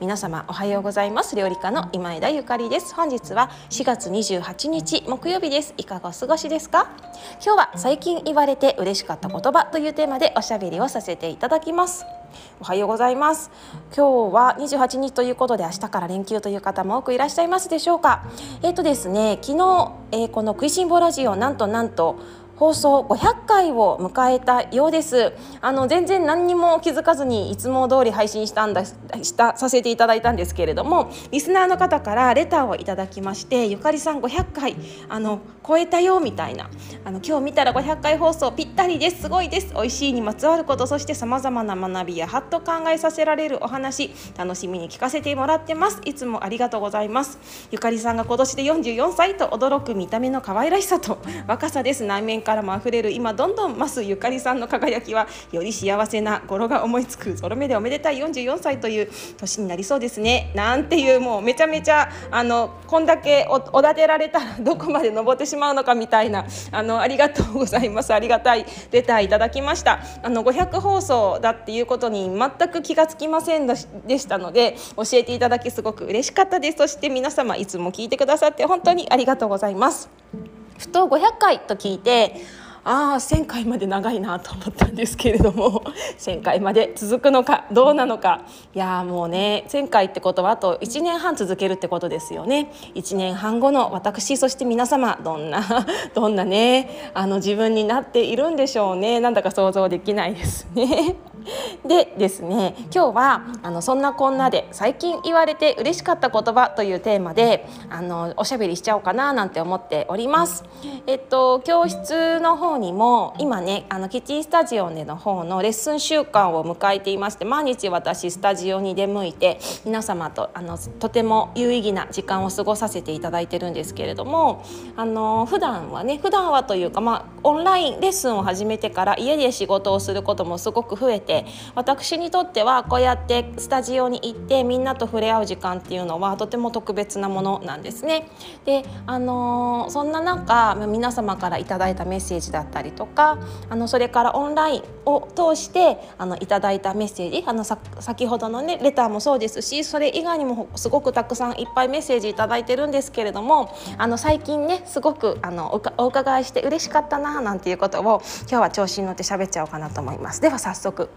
皆様おはようございます。料理家の今枝ゆかりです。本日は4月28日木曜日です。いかがお過ごしですか？今日は最近言われて嬉しかった言葉というテーマでおしゃべりをさせていただきます。おはようございます。今日は28日ということで明日から連休という方も多くいらっしゃいますでしょうか？えっ、ー、とですね昨日、えー、この食いしん坊ラジオなんとなんと放送500回を迎えたようです。あの全然何にも気づかずにいつも通り配信したんだしたさせていただいたんですけれどもリスナーの方からレターをいただきましてゆかりさん500回あの超えたよみたいなあの今日見たら500回放送ぴったりです。すごいです。美味しいにまつわることそしてさまざまな学びやはっと考えさせられるお話楽しみに聞かせてもらってます。いつもありがとうございます。ゆかりさんが今年で44歳と驚く見た目の可愛らしさと若さです。内面からも溢れる今どんどん増すゆかりさんの輝きはより幸せな語呂が思いつく。ゾロ目でおめでたい44歳という年になりそうですね。なんていうもうめちゃめちゃあのこんだけおだてられたら どこまで登ってしまうのかみたいなあのありがとうございます。ありがたいレターいただきました。あの500放送だっていうことに全く気がつきませんでしたので教えていただきすごく嬉しかったです。そして皆様いつも聞いてくださって本当にありがとうございます。ふと500回と聞いてああ1,000回まで長いなと思ったんですけれども 1,000回まで続くのかどうなのか。いやもうね1,000回ってことはあと1年半続けるってことですよね。1年半後の私そして皆様どんな どんなねあの自分になっているんでしょうね。なんだか想像できないですね。でですね今日はあのそんなこんなで最近言われて嬉しかった言葉というテーマであのおしゃべりしちゃおうかななんて思っております。えっと教室の方にも今ねあのキッチンスタジオでの方のレッスン週間を迎えていまして毎日私スタジオに出向いて皆様とあのとても有意義な時間を過ごさせていただいてるんですけれどもあの普段はね普段はというかまあオンラインレッスンを始めてから家で仕事をすることもすごく増えて私にとってはこうやってスタジオに行ってみんなと触れ合う時間っていうのはとても特別なものなんですね。であのー、そんな中皆様からいただいたメッセージだったりとかあのそれからオンラインを通してあのいただいたメッセージあの先ほどのねレターもそうですしそれ以外にもすごくたくさんいっぱいメッセージいただいてるんですけれどもあの最近ねすごくあのお伺いして嬉しかったななんていうことを今日は調子に乗って喋っちゃおうかなと思います。では早速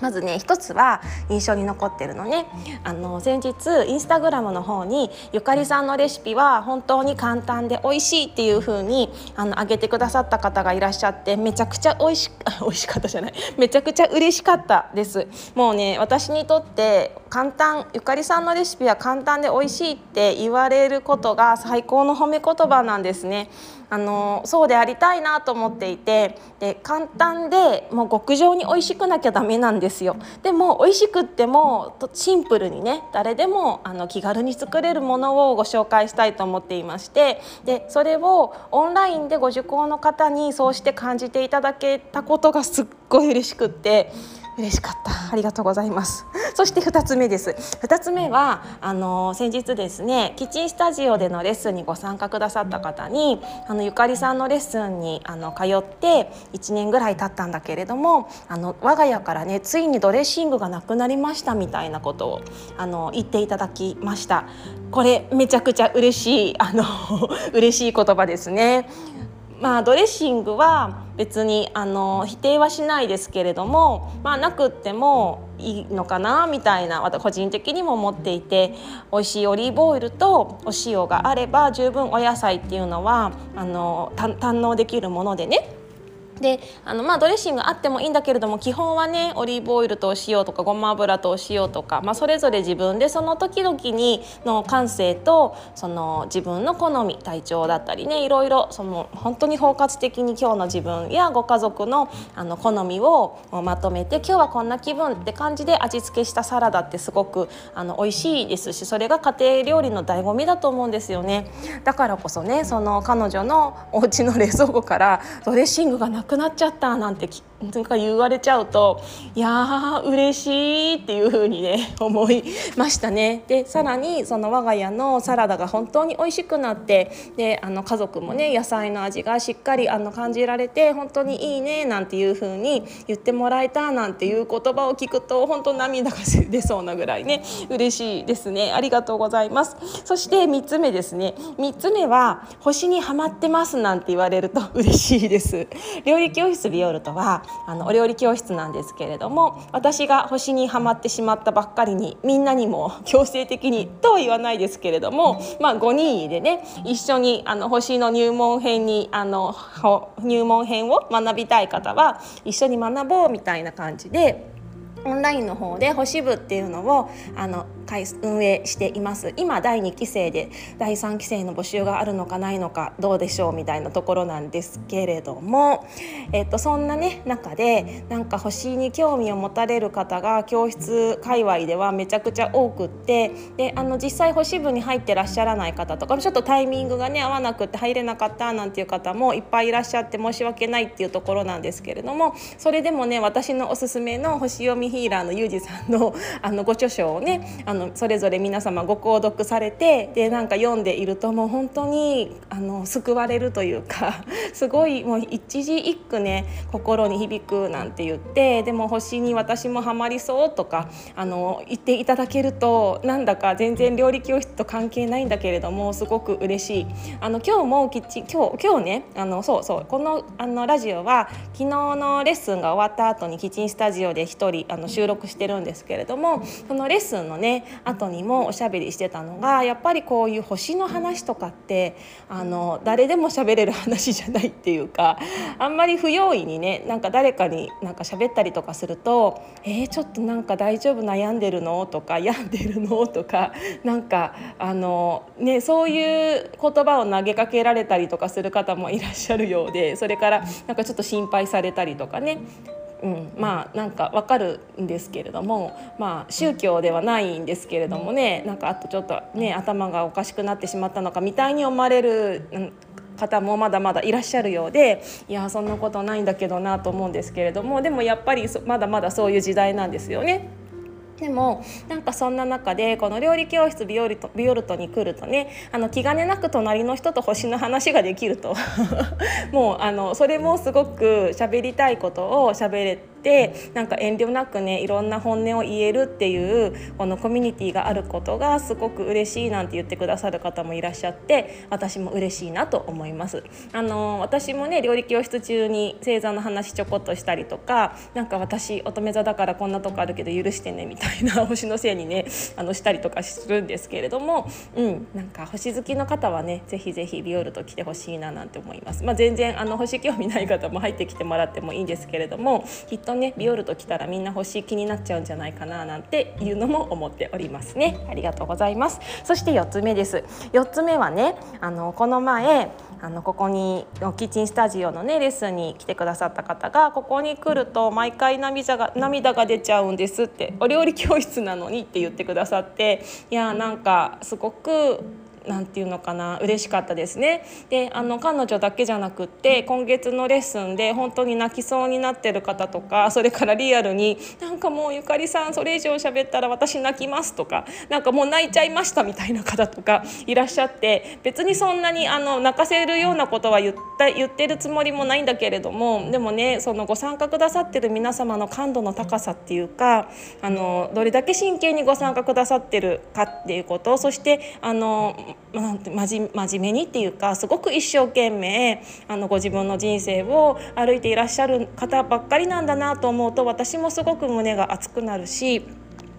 まずね一つは印象に残ってるのね。あの先日インスタグラムの方にゆかりさんのレシピは本当に簡単で美味しいっていう風にあの上げてくださった方がいらっしゃってめちゃくちゃ美味し 美味しかったじゃない。めちゃくちゃ嬉しかったです。もうね私にとって簡単ゆかりさんのレシピは簡単で美味しいって言われることが最高の褒め言葉なんですねあのそうでありたいなと思っていてで簡単でもう極上に美味しくなきゃダメなんですよでも美味しくってもシンプルにね誰でもあの気軽に作れるものをご紹介したいと思っていましてでそれをオンラインでご受講の方にそうして感じていただけたことがすっごい嬉しくって。嬉しかった。ありがとうございます。そして2つ目です。2つ目はあの先日ですねキッチンスタジオでのレッスンにご参加くださった方にあのゆかりさんのレッスンにあの通って1年ぐらい経ったんだけれどもあの我が家からねついにドレッシングがなくなりましたみたいなことをあの言っていただきました。これめちゃくちゃ嬉しいあの 嬉しい言葉ですね。まあ、ドレッシングは別にあの否定はしないですけれども、まあ、なくってもいいのかなみたいな個人的にも思っていて美味しいオリーブオイルとお塩があれば十分お野菜っていうのはあの堪能できるものでねであのまあドレッシングあってもいいんだけれども基本はねオリーブオイルと塩とかごま油と塩とか、まあ、それぞれ自分でその時々にの感性とその自分の好み体調だったりねいろいろその本当に包括的に今日の自分やご家族のあの好みをまとめて今日はこんな気分って感じで味付けしたサラダってすごくあの美味しいですしそれが家庭料理の醍醐味だと思うんですよね。だからこそねその彼女のお家の冷蔵庫からドレッシングがなくなっちゃったなんてとか言われちゃうといやー嬉しいっていう風にね 思いましたね。でさらにその我が家のサラダが本当に美味しくなってであの家族もね野菜の味がしっかりあの感じられて本当にいいねなんていう風に言ってもらえたなんていう言葉を聞くと本当涙が出そうなぐらいね嬉しいですね。ありがとうございます。そして3つ目ですね。3つ目は星にはまってますなんて言われると嬉しいです。料理教室ビオルトはあのお料理教室なんですけれども私が星にはまってしまったばっかりにみんなにも強制的にとは言わないですけれども、まあ、5人でね一緒にあの星の入門編にあの入門編を学びたい方は一緒に学ぼうみたいな感じで。オンラインの方で星部っていうのをあの運営しています。今第2期生で第3期生の募集があるのかないのかどうでしょうみたいなところなんですけれども、えっと、そんなね中でなんか星に興味を持たれる方が教室界隈ではめちゃくちゃ多くってであの実際星部に入ってらっしゃらない方とかちょっとタイミングがね合わなくて入れなかったなんていう方もいっぱいいらっしゃって申し訳ないっていうところなんですけれどもそれでもね私のおすすめの星読みヒーラーのゆうじさんのあのご著書をねあのそれぞれ皆様ご購読されてでなんか読んでいるともう本当にあの救われるというか すごいもう一字一句ね心に響くなんて言ってでも星に私もハマりそうとかあの言っていただけるとなんだか全然料理教室と関係ないんだけれどもすごく嬉しい。あの今日もキッチン今日今日ねあのそうそうこのあのラジオは昨日のレッスンが終わった後にキッチンスタジオで一人あの収録してるんですけれどもそのレッスンのね後にもおしゃべりしてたのがやっぱりこういう星の話とかってあの誰でも喋れる話じゃないっていうかあんまり不用意にねなんか誰かになんか喋ったりとかすると「えー、ちょっとなんか大丈夫悩んでるの?」とか「病んでるの?」とかなんかあの、ね、そういう言葉を投げかけられたりとかする方もいらっしゃるようでそれからなんかちょっと心配されたりとかねうん、まあなんかわかるんですけれども、まあ、宗教ではないんですけれどもねなんかあとちょっとね頭がおかしくなってしまったのかみたいに思われる方もまだまだいらっしゃるようでいやそんなことないんだけどなと思うんですけれどもでもやっぱりまだまだそういう時代なんですよね。でもなんかそんな中でこの料理教室ビオルトビオルトに来るとねあの気兼ねなく隣の人と星の話ができると もうあのそれもすごく喋りたいことを喋れて。てなんか遠慮なくねいろんな本音を言えるっていうこのコミュニティがあることがすごく嬉しいなんて言ってくださる方もいらっしゃって私も嬉しいなと思います。あの私もね料理教室中に星座の話ちょこっとしたりとかなんか私乙女座だからこんなとこあるけど許してねみたいな 星のせいにねあのしたりとかするんですけれども、うん、なんか星好きの方はねぜひぜひビオルと来てほしいななんて思います。まあ、全然あの星興味ない方も入ってきてもらってもいいんですけれどもきっとねビオルト来たらみんな欲しい気になっちゃうんじゃないかななんていうのも思っておりますね。ありがとうございます。そして4つ目です。4つ目はねあのこの前あのここにキッチンスタジオのねレッスンに来てくださった方がここに来ると毎回涙が涙が出ちゃうんですって。お料理教室なのにって言ってくださって。いやなんかすごくなんていうのかな嬉しかったですね。であの彼女だけじゃなくって今月のレッスンで本当に泣きそうになってる方とかそれからリアルになんかもうゆかりさんそれ以上喋ったら私泣きますとかなんかもう泣いちゃいましたみたいな方とかいらっしゃって別にそんなにあの泣かせるようなことは言った言ってるつもりもないんだけれどもでもねそのご参加くださってる皆様の感度の高さっていうかあのどれだけ真剣にご参加くださってるかっていうことそしてあのなんて真面目にっていうかすごく一生懸命あのご自分の人生を歩いていらっしゃる方ばっかりなんだなと思うと私もすごく胸が熱くなるし。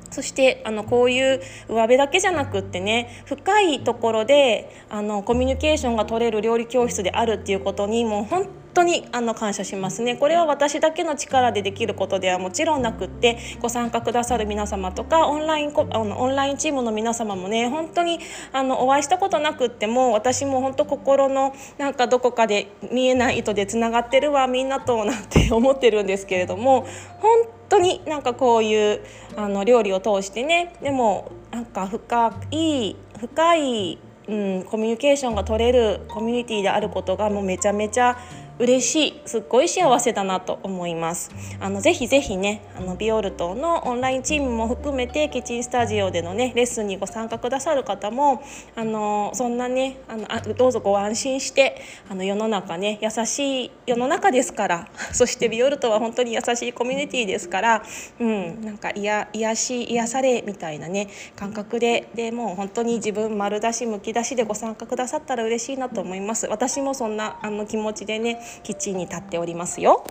そしてあのこういう上辺だけじゃなくってね深いところであのコミュニケーションが取れる料理教室であるっていうことにもう本当当にあの感謝しますね。これは私だけの力でできることではもちろんなくってご参加くださる皆様とかオンラインあのオンラインチームの皆様もね本当にあのお会いしたことなくっても私も本当心のなんかどこかで見えない糸でつながってるわみんなとなんて思ってるんですけれども本当になんかこういうあの料理を通してねでもなんか深い深い、うん、コミュニケーションが取れるコミュニティであることがもうめちゃめちゃ嬉しいすっごい幸せだなと思います。あのぜひぜひねあのビオルトのオンラインチームも含めてキッチンスタジオでのねレッスンにご参加くださる方もあのそんなねあのあどうぞご安心してあの世の中ね優しい世の中ですから そしてビオルトは本当に優しいコミュニティですからうんなんか癒癒し癒されみたいなね感覚ででもう本当に自分丸出しむき出しでご参加くださったら嬉しいなと思います。私もそんなあの気持ちでねキッチンに立っておりますよ。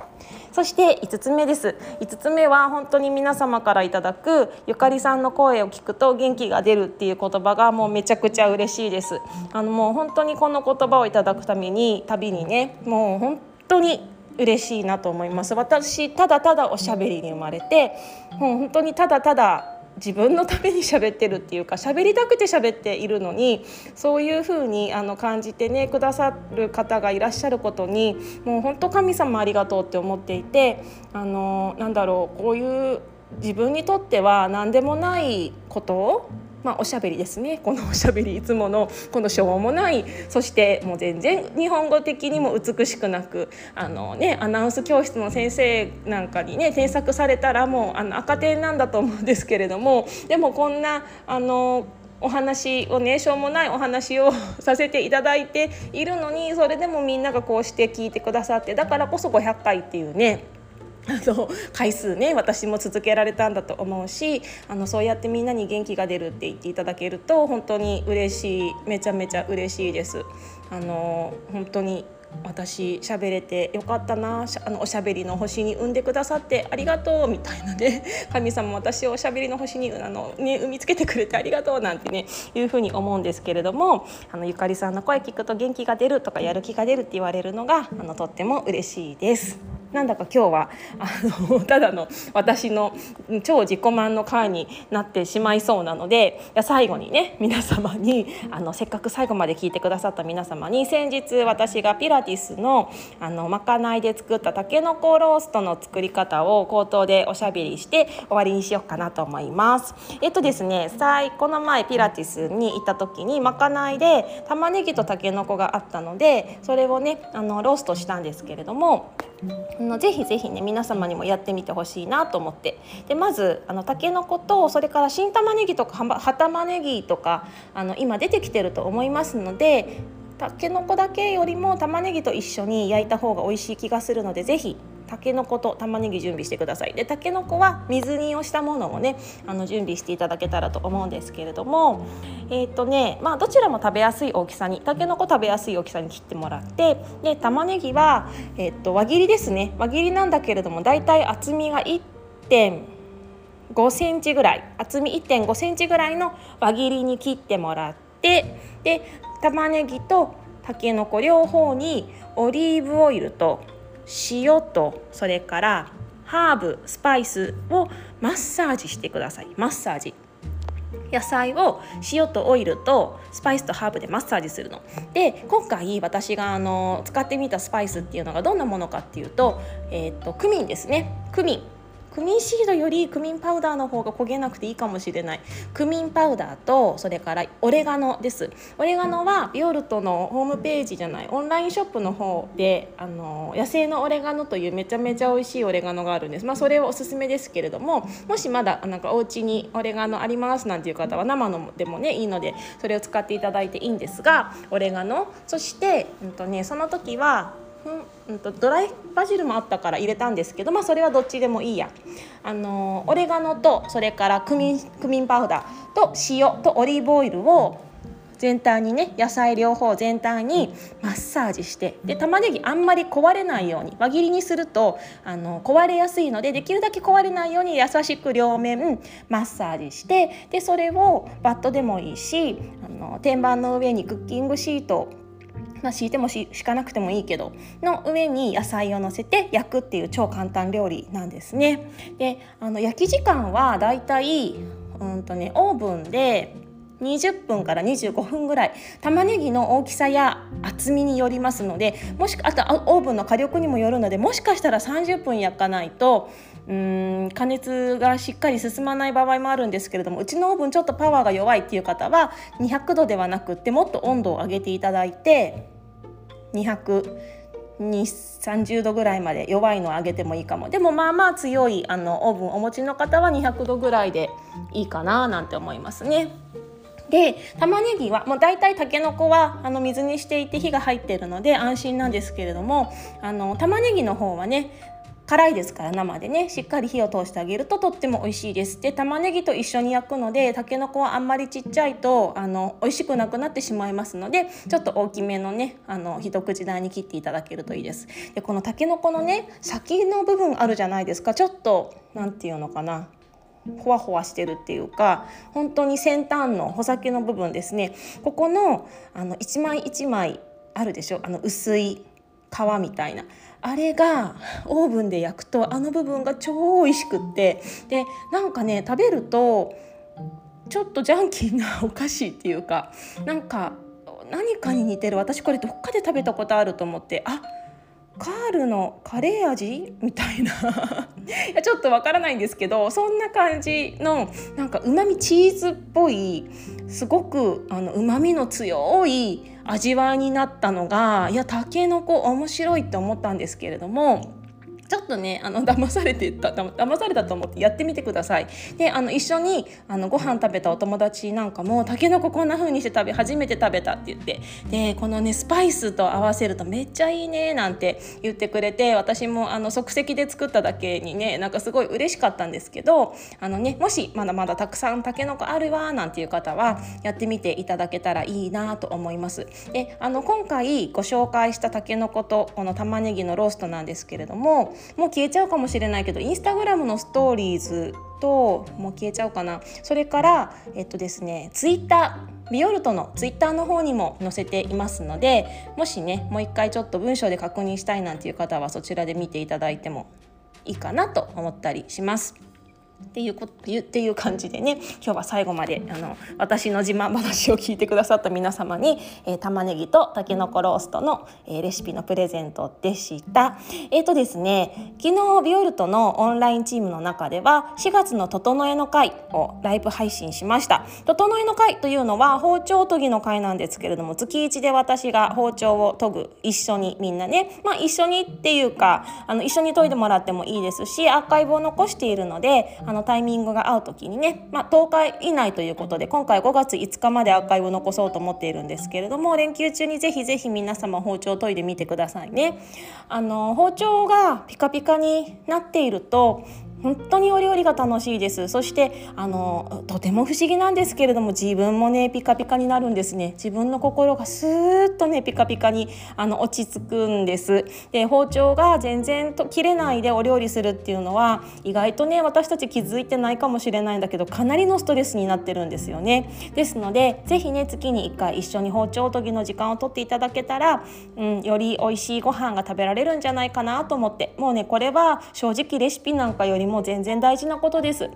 そして5つ目です。5つ目は本当に皆様からいただくゆかりさんの声を聞くと元気が出るっていう言葉がもうめちゃくちゃ嬉しいです。あのもう本当にこの言葉をいただくために旅にねもう本当に嬉しいなと思います。私ただただおしゃべりに生まれてもう本当にただただ自分のために喋ってるっていうか喋りたくて喋っているのにそういうふうにあの感じてねくださる方がいらっしゃることにもう本当神様ありがとうって思っていてあのなんだろうこういう自分にとっては何でもないことまあ、おしゃべりですね。このおしゃべりいつものこのしょうもないそしてもう全然日本語的にも美しくなくあの、ね、アナウンス教室の先生なんかにね添削されたらもうあの赤点なんだと思うんですけれどもでもこんなあのお話をねしょうもないお話をさせていただいているのにそれでもみんながこうして聞いてくださってだからこそ500回っていうねあの回数ね私も続けられたんだと思うしあのそうやってみんなに元気が出るって言っていただけると本当に嬉しいめちゃめちゃ嬉しいです。あの本当に私喋れてよかったなあのおしゃべりの星に産んでくださってありがとうみたいなね 神様私をおしゃべりの星にあの、ね、産みつけてくれてありがとうなんてねいうふうに思うんですけれどもあのゆかりさんの声聞くと元気が出るとかやる気が出るって言われるのがあのとっても嬉しいです。なんだか今日はあの ただの私の超自己満の回になってしまいそうなので最後にね皆様にあのせっかく最後まで聞いてくださった皆様に先日私がピラティスのあのまかないで作ったたけのこローストの作り方を口頭でおしゃべりして終わりにしようかなと思います。えっとですねこの前ピラティスに行った時にまかないで玉ねぎとたけのこがあったのでそれをねあのローストしたんですけれどものぜひぜひね皆様にもやってみてほしいなと思って。でまずあのたけのことそれから新玉ねぎとか葉玉ねぎとかあの今出てきてると思いますのでたけのこだけよりも玉ねぎと一緒に焼いた方が美味しい気がするのでぜひたけのこと玉ねぎ準備してください。でたけのこは水煮をしたものをねあの準備していただけたらと思うんですけれどもえっ、とねまあどちらも食べやすい大きさにたけのこ食べやすい大きさに切ってもらってで玉ねぎは、えーと、輪切りですね。輪切りなんだけれどもだいたい厚みが1.5センチぐらい。厚み1.5センチぐらいの輪切りに切ってもらってで玉ねぎとたけのこ両方にオリーブオイルと塩とそれからハーブスパイスをマッサージしてください。マッサージ。野菜を塩とオイルとスパイスとハーブでマッサージするの。で今回私があの使ってみたスパイスっていうのがどんなものかっていうと,、えーとクミンですね。クミン。クミンシードよりクミンパウダーの方が焦げなくていいかもしれない。クミンパウダーとそれからオレガノです。オレガノはビオルトのホームページじゃない。オンラインショップの方であの野生のオレガノというめちゃめちゃ美味しいオレガノがあるんです。まあそれはおすすめですけれどももしまだなんかお家にオレガノありますなんていう方は生のでもねいいのでそれを使っていただいていいんですがオレガノ。そして、うんとね、その時はうん、とドライバジルもあったから入れたんですけど、まあ、それはどっちでもいいや。あのオレガノとそれからクミンクミンパウダーと塩とオリーブオイルを全体にね野菜両方全体にマッサージしてで玉ねぎあんまり壊れないように輪切りにするとあの壊れやすいのでできるだけ壊れないように優しく両面マッサージしてでそれをバットでもいいしあの天板の上にクッキングシートまあ、敷いても敷かなくてもいいけどの上に野菜をのせて焼くっていう超簡単料理なんですね。であの焼き時間はだいたいうんとねオーブンで20分から25分ぐらい玉ねぎの大きさや厚みによりますのでもしあとオーブンの火力にもよるのでもしかしたら30分焼かないとうん加熱がしっかり進まない場合もあるんですけれどもうちのオーブンちょっとパワーが弱いっていう方は200度ではなくってもっと温度を上げていただいて230度ぐらいまで弱いのを上げてもいいかもでもまあまあ強いあのオーブンお持ちの方は200度ぐらいでいいかななんて思いますね。で玉ねぎはもう大体たけのこはあの水にしていて火が入っているので安心なんですけれどもあの玉ねぎの方はね辛いですから生でねしっかり火を通してあげるととっても美味しいです。で玉ねぎと一緒に焼くのでたけのこはあんまりちっちゃいとあの美味しくなくなってしまいますのでちょっと大きめのねあの一口大に切っていただけるといいです。でこのたけのこのね先の部分あるじゃないですか。ちょっと何て言うのかな。ほわほわしてるっていうか本当に先端の穂先の部分ですね。ここのあの一枚一枚あるでしょ？あの薄い皮みたいな。あれがオーブンで焼くとあの部分が超美味しくってでなんかね食べるとちょっとジャンキーなお菓子っていうかなんか何かに似てる。私これどっかで食べたことあると思ってあカールのカレー味？みたいな。いやちょっとわからないんですけどそんな感じのなんかうまみチーズっぽいすごくうまみの強い味わいになったのがいやたけのこ面白いって思ったんですけれどもちょっとねあの騙されてた騙されたと思ってやってみてください。であの一緒にあのご飯食べたお友達なんかも「たけのここんな風にして食べ初めて食べた」って言ってでこのねスパイスと合わせるとめっちゃいいねなんて言ってくれて私もあの即席で作っただけにねなんかすごい嬉しかったんですけどあのねもしまだまだたくさんたけのこあるわなんていう方はやってみていただけたらいいなと思います。であの今回ご紹介したたけのことこの玉ねぎのローストなんですけれどももう消えちゃうかもしれないけどインスタグラムのストーリーズともう消えちゃうかなそれからえっとですねツイッタービオルトのツイッターの方にも載せていますのでもしねもう一回ちょっと文章で確認したいなんていう方はそちらで見ていただいてもいいかなと思ったりします。っていうこっていう感じでね今日は最後まであの私の自慢話を聞いてくださった皆様に、えー、玉ねぎとたけのこローストの、えー、レシピのプレゼントでした。えっ、ー、とですね昨日ビオルトのオンラインチームの中では4月の整えの会をライブ配信しました。整えの会というのは包丁研ぎの会なんですけれども月1で私が包丁を研ぐ一緒にみんなねまあ一緒にっていうかあの一緒に研いでもらってもいいですしアーカイブを残しているのであのタイミングが合う時にね、まあ、10日以内ということで今回5月5日までアーカイブを残そうと思っているんですけれども連休中にぜひぜひ皆様包丁を研いでみてくださいね。あの包丁がピカピカになっていると本当にお料理が楽しいです。そしてあのとても不思議なんですけれども自分もねピカピカになるんですね。自分の心がスーッとねピカピカにあの落ち着くんです。で包丁が全然と切れないでお料理するっていうのは意外とね私たち気づいてないかもしれないんだけどかなりのストレスになってるんですよね。ですのでぜひね月に1回一緒に包丁研ぎの時間をとっていただけたら、うん、より美味しいご飯が食べられるんじゃないかなと思って。もうねこれは正直レシピなんかよりも全然大事なことです。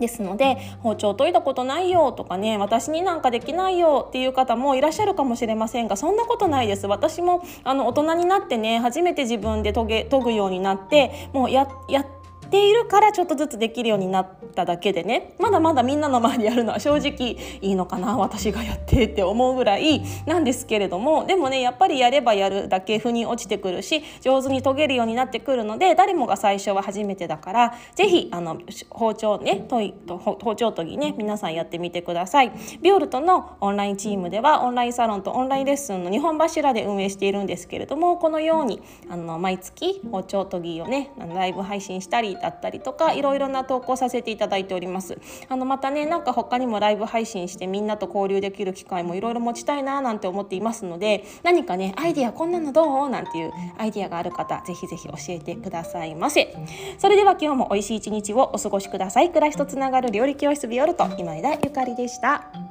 ですので包丁研いだことないよとかね私になんかできないよっていう方もいらっしゃるかもしれませんがそんなことないです私もあの大人になってね初めて自分で研げ研ぐようになってもうややているからちょっとずつできるようになっただけでねまだまだみんなの前でやるのは正直いいのかな私がやってって思うぐらいなんですけれどもでもねやっぱりやればやるだけ腑に落ちてくるし上手に研げるようになってくるので誰もが最初は初めてだから是非あの包丁ね研い包丁研ぎね皆さんやってみてください。ビオルトのオンラインチームではオンラインサロンとオンラインレッスンの2本柱で運営しているんですけれどもこのようにあの毎月包丁研ぎをねライブ配信したりだったりとかいろいろな投稿させていただいております。あのまたねなんか他にもライブ配信してみんなと交流できる機会もいろいろ持ちたいななんて思っていますので何かねアイデアこんなのどう？なんていうアイデアがある方ぜひぜひ教えてくださいませ。それでは今日も美味しい一日をお過ごしください。暮らしとつながる料理教室ビオルト今枝ゆかりでした